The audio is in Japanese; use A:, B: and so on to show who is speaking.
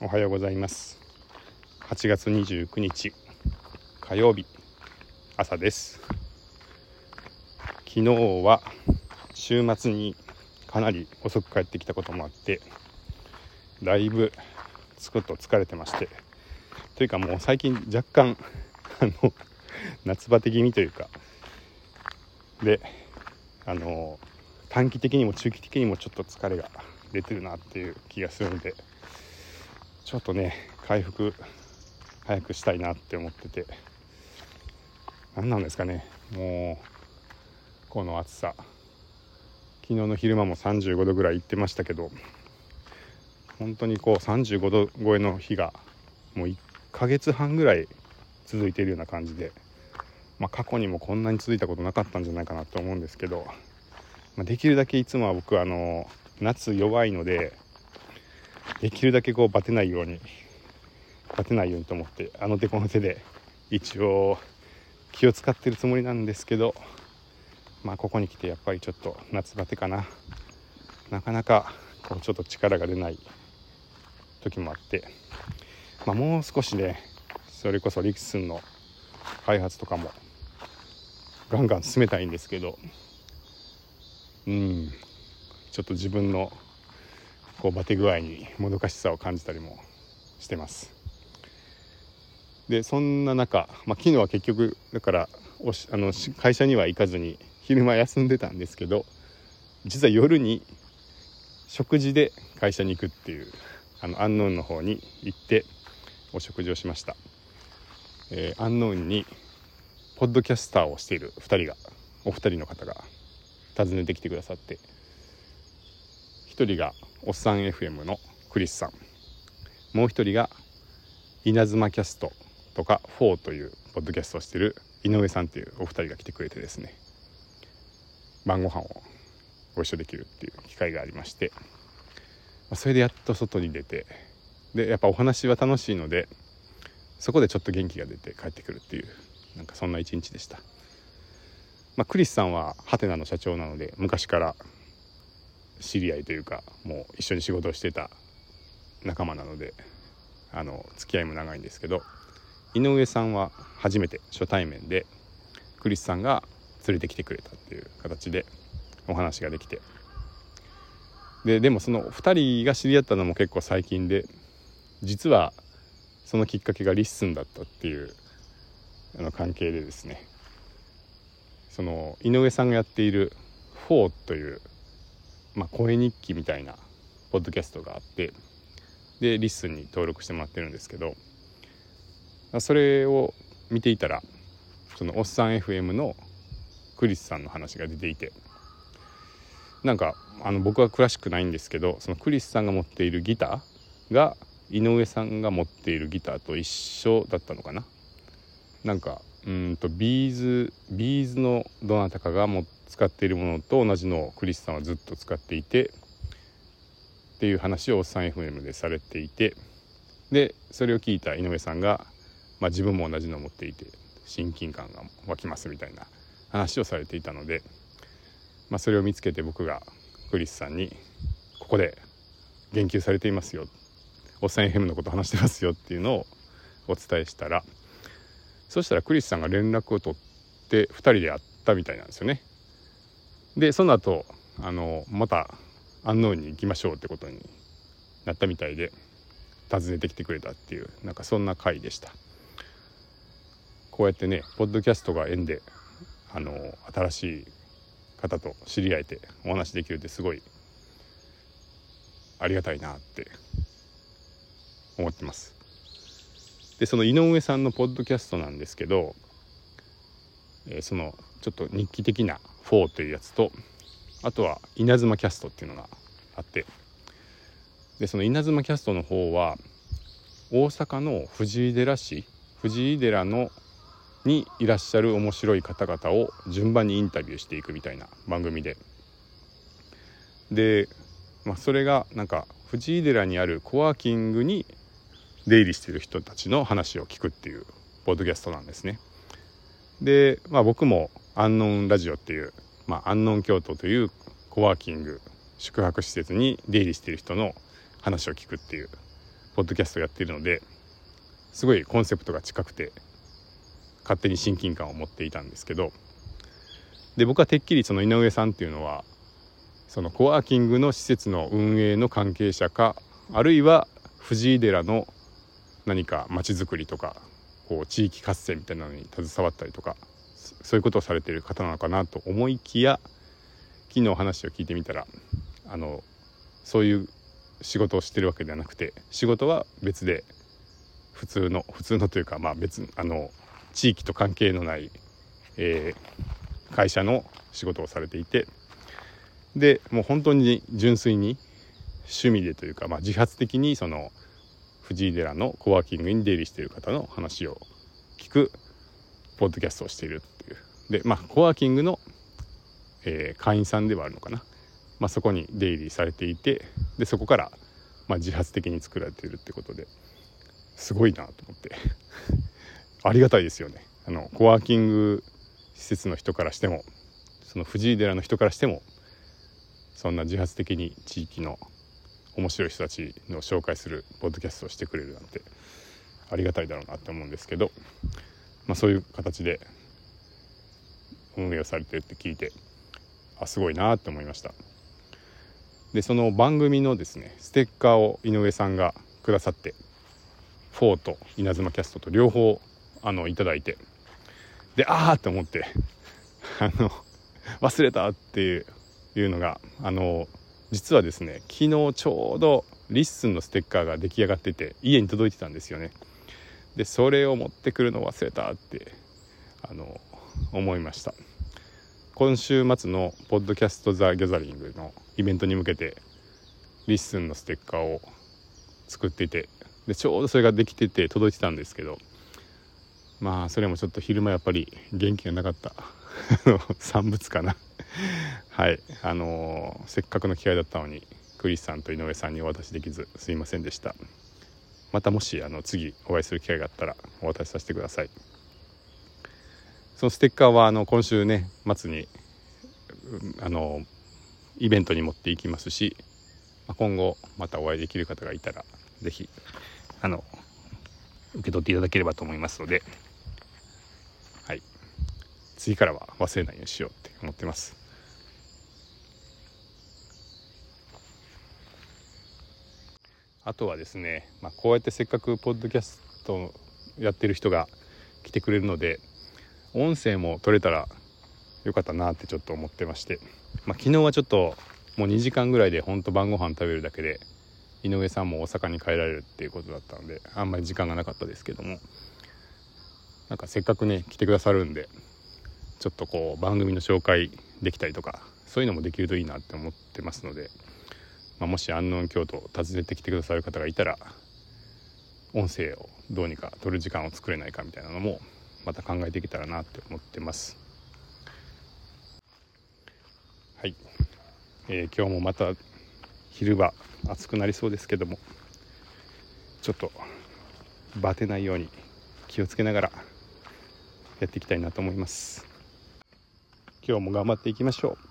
A: おはようございます。8月29日火曜日朝です。昨日は週末にかなり遅く帰ってきたこともあってだいぶつくっと疲れてましてというかもう最近若干あの夏バテ気味というかであの短期的にも中期的にもちょっと疲れが出てるなっていう気がするのでちょっとね回復早くしたいなって思ってて。何なんですかね。もうこの暑さ。昨日の昼間も35度ぐらい行ってましたけど。本当にこう35度超えの日がもう1ヶ月半ぐらい続いているような感じで、まあ、過去にもこんなに続いたことなかったんじゃないかなと思うんですけど、まあ、できるだけいつもは僕あの夏弱いのでできるだけこうバテないようにバテないようにと思ってあの手この手で一応気を使ってるつもりなんですけどまあここに来てやっぱりちょっと夏バテかな。なかなかこうちょっと力が出ない時もあって、まあ、もう少しねそれこそリクスンの開発とかもガンガン進めたいんですけどうんちょっと自分のこうバテ具合にもどかしさを感じたりもしてます。でそんな中、まあ、昨日は結局だからおしあの会社には行かずに昼間休んでたんですけど実は夜に食事で会社に行くっていうあのアンノーンの方に行ってお食事をしました、えー、アンノーンにポッドキャスターをしている2人がお二人の方が訪ねてきてくださって1人がおっさん FM のクリスさん。もう1人が稲妻キャストとか4というポッドキャストをしてる井上さんっていうお二人が来てくれてですね。晩ご飯をご一緒できるっていう機会がありまして。それでやっと外に出て。でやっぱお話は楽しいのでそこでちょっと元気が出て帰ってくるっていうなんかそんな一日でした、まあ、クリスさんはハテナの社長なので昔から知り合いというかもう一緒に仕事をしてた仲間なのであの付き合いも長いんですけど井上さんは初めて初対面でクリスさんが連れてきてくれたっていう形でお話ができて。ででもその2人が知り合ったのも結構最近で実はそのきっかけが LISTEN だったっていうあの関係でですね。その井上さんがやっている「フォー」というまあ、声日記みたいなポッドキャストがあってで LISTENに登録してもらってるんですけどそれを見ていたらそのおっさん FM のクリスさんの話が出ていてなんかあの僕は詳しくないんですけどその栗栖さんが持っているギターが井上さんが持っているギターと一緒だったのかな。なんかうんと B'z B'z のどなたかが使っているものと同じのを栗栖さんはずっと使っていてっていう話をおっさん FM でされていてでそれを聞いた井上さんが、まあ、自分も同じのを持っていて親近感が湧きますみたいな話をされていたので、まあ、それを見つけて僕がクリスさんに「ここで言及されていますよ」「おっさん FM のこと話してますよ」っていうのをお伝えしたらそしたらクリスさんが連絡を取って2人で会ったみたいなんですよね。でその後あのまた安納に行きましょうってことになったみたいで訪ねてきてくれたっていうなんかそんな回でした。こうやってねポッドキャストが縁であの新しい方と知り合えてお話できるってすごいありがたいなって思ってます。でその井上さんのポッドキャストなんですけど、え、そのちょっと日記的な4というやつとあとは稲妻キャストっていうのがあってでその稲妻キャストの方は大阪の藤井寺市藤井寺のにいらっしゃる面白い方々を順番にインタビューしていくみたいな番組でで、まあ、それがなんか藤井寺にあるコワーキングに出入りしてる人たちの話を聞くっていうポッドキャストなんですね。で、まあ、僕もアンノンラジオっていう、まあ、アンノン京都というコワーキング宿泊施設に出入りしている人の話を聞くっていうポッドキャストをやっているのですごいコンセプトが近くて勝手に親近感を持っていたんですけどで僕はてっきりその井上さんっていうのはそのコワーキングの施設の運営の関係者かあるいは藤井寺の何か町づくりとかこう地域活性みたいなのに携わったりとかそういうことをされてる方なのかなと思いきや昨日話を聞いてみたらあのそういう仕事をしてるわけではなくて仕事は別で普通の普通のというかまあ別あの地域と関係のない、えー、会社の仕事をされていてでもう本当に純粋に趣味でというか、まあ、自発的にその藤井寺のコワーキングに出入りしている方の話を聞くポッドキャストをしているっていう。でまあコワーキングの、えー、会員さんではあるのかな、まあ、そこに出入りされていてでそこから、まあ、自発的に作られているってことですごいなと思って。ありがたいですよね。あのコワーキング施設の人からしてもその藤井寺の人からしてもそんな自発的に地域の面白い人たちの紹介するポッドキャストをしてくれるなんてありがたいだろうなって思うんですけど、まあ、そういう形で運営をされてるって聞いてあすごいなって思いました。でその番組のですねステッカーを井上さんがくださってフォーと稲妻キャストと両方あのいただいてでああって思ってあの忘れたっていういうのがあの実はですね昨日ちょうど LISTEN のステッカーが出来上がってて家に届いてたんですよね。でそれを持ってくるの忘れたってあの思いました。今週末の「ポッドキャスト・ザ・ギャザリング」のイベントに向けて LISTEN のステッカーを作っててでちょうどそれができてて届いてたんですけどまあそれもちょっと昼間やっぱり元気がなかった。産物かな。はい。あのー、せっかくの機会だったのにクリスさんと井上さんにお渡しできずすいませんでした。またもしあの次お会いする機会があったらお渡しさせてください。そのステッカーはあの今週ね末にあのイベントに持っていきますし今後またお会いできる方がいたら是非あの受け取っていただければと思いますのではい。次からは忘れないようにしようって思ってます。あとはですね、まあ、こうやってせっかくポッドキャストやってる人が来てくれるので音声も取れたらよかったなってちょっと思ってまして、まあ、昨日はちょっともう2時間ぐらいでほんと晩ご飯食べるだけで井上さんも大阪に帰られるっていうことだったのであんまり時間がなかったですけどもなんかせっかくね来てくださるんでちょっとこう番組の紹介できたりとかそういうのもできるといいなって思ってますので、まあ、もし安納京都を訪ねてきてくださる方がいたら音声をどうにか取る時間を作れないかみたいなのもまた考えていけたらなって思ってます。はい、えー、今日もまた昼間暑くなりそうですけどもちょっとバテないように気をつけながらやっていきたいなと思います。今日も頑張っていきましょう。